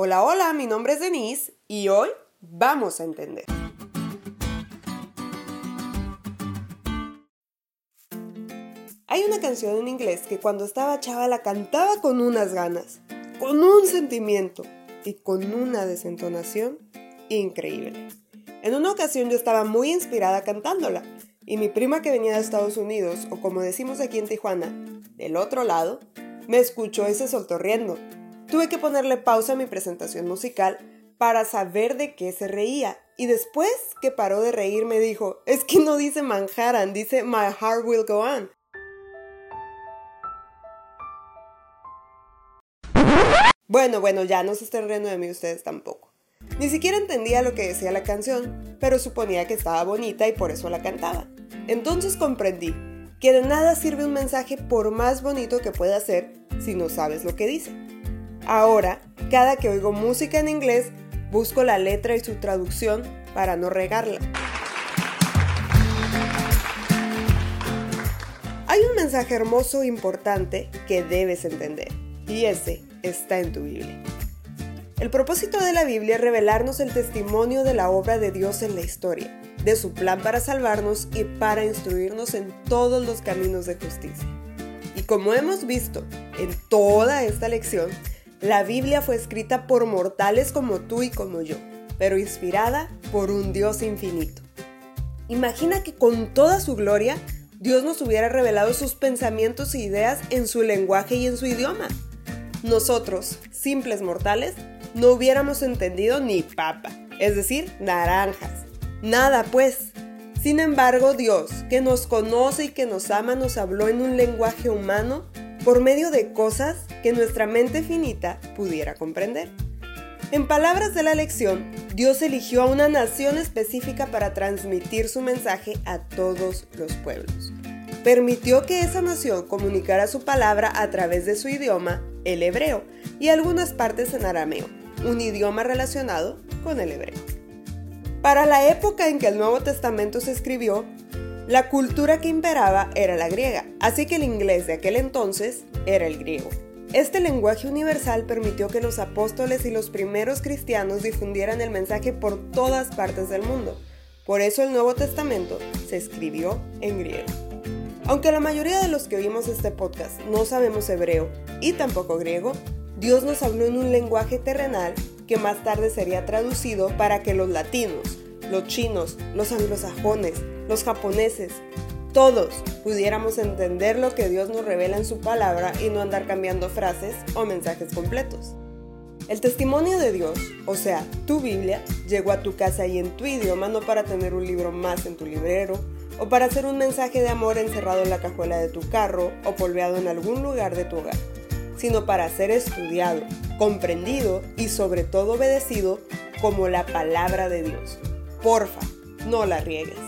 Hola, hola, mi nombre es Denise y hoy vamos a entender. Hay una canción en inglés que cuando estaba chava la cantaba con unas ganas, con un sentimiento y con una desentonación increíble. En una ocasión yo estaba muy inspirada cantándola y mi prima que venía de Estados Unidos, o como decimos aquí en Tijuana, del otro lado, me escuchó y se Tuve que ponerle pausa a mi presentación musical para saber de qué se reía. Y después que paró de reír me dijo, es que no dice Manhattan, dice My Heart Will Go On. Bueno, bueno, ya no se estén riendo de mí ustedes tampoco. Ni siquiera entendía lo que decía la canción, pero suponía que estaba bonita y por eso la cantaba. Entonces comprendí que de nada sirve un mensaje por más bonito que pueda ser si no sabes lo que dice. Ahora, cada que oigo música en inglés, busco la letra y su traducción para no regarla. Hay un mensaje hermoso e importante que debes entender, y ese está en tu Biblia. El propósito de la Biblia es revelarnos el testimonio de la obra de Dios en la historia, de su plan para salvarnos y para instruirnos en todos los caminos de justicia. Y como hemos visto en toda esta lección, la Biblia fue escrita por mortales como tú y como yo, pero inspirada por un Dios infinito. Imagina que con toda su gloria, Dios nos hubiera revelado sus pensamientos e ideas en su lenguaje y en su idioma. Nosotros, simples mortales, no hubiéramos entendido ni papa, es decir, naranjas. Nada pues. Sin embargo, Dios, que nos conoce y que nos ama, nos habló en un lenguaje humano por medio de cosas que nuestra mente finita pudiera comprender. En palabras de la lección, Dios eligió a una nación específica para transmitir su mensaje a todos los pueblos. Permitió que esa nación comunicara su palabra a través de su idioma, el hebreo, y algunas partes en arameo, un idioma relacionado con el hebreo. Para la época en que el Nuevo Testamento se escribió, la cultura que imperaba era la griega, así que el inglés de aquel entonces era el griego. Este lenguaje universal permitió que los apóstoles y los primeros cristianos difundieran el mensaje por todas partes del mundo. Por eso el Nuevo Testamento se escribió en griego. Aunque la mayoría de los que oímos este podcast no sabemos hebreo y tampoco griego, Dios nos habló en un lenguaje terrenal que más tarde sería traducido para que los latinos, los chinos, los anglosajones, los japoneses, todos pudiéramos entender lo que Dios nos revela en su palabra y no andar cambiando frases o mensajes completos. El testimonio de Dios, o sea, tu Biblia, llegó a tu casa y en tu idioma no para tener un libro más en tu librero, o para hacer un mensaje de amor encerrado en la cajuela de tu carro o polveado en algún lugar de tu hogar, sino para ser estudiado, comprendido y sobre todo obedecido como la palabra de Dios. Porfa, no la riegues.